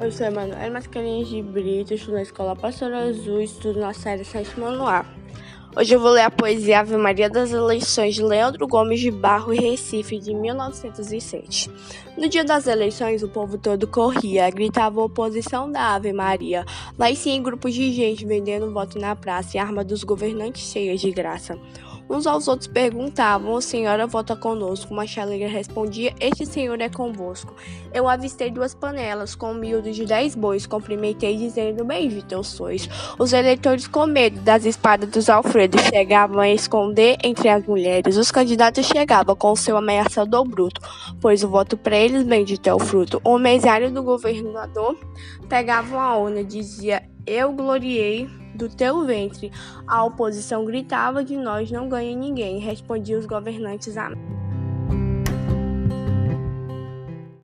Eu sou Emanuel Mascarenhas de Brito, estudo na Escola Pastor Azul, estudo na série Sétimo Manual. Hoje eu vou ler a poesia Ave Maria das Eleições de Leandro Gomes de Barro e Recife, de 1907. No dia das eleições, o povo todo corria, gritava oposição da Ave Maria. Lá sim, grupos de gente vendendo voto na praça e arma dos governantes cheias de graça. Uns aos outros perguntavam: O senhora vota conosco? Uma chaleira respondia: Este senhor é convosco. Eu avistei duas panelas com um miúdo de dez bois, cumprimentei, dizendo: Bendito sois. Os eleitores, com medo das espadas dos Alfredos, chegavam a esconder entre as mulheres. Os candidatos chegavam com seu ameaçador bruto, pois o voto para eles bendito é o fruto. O mesário do governador pegava uma urna e dizia: Eu gloriei do teu ventre. A oposição gritava de nós não ganha ninguém, respondiam os governantes. Amém.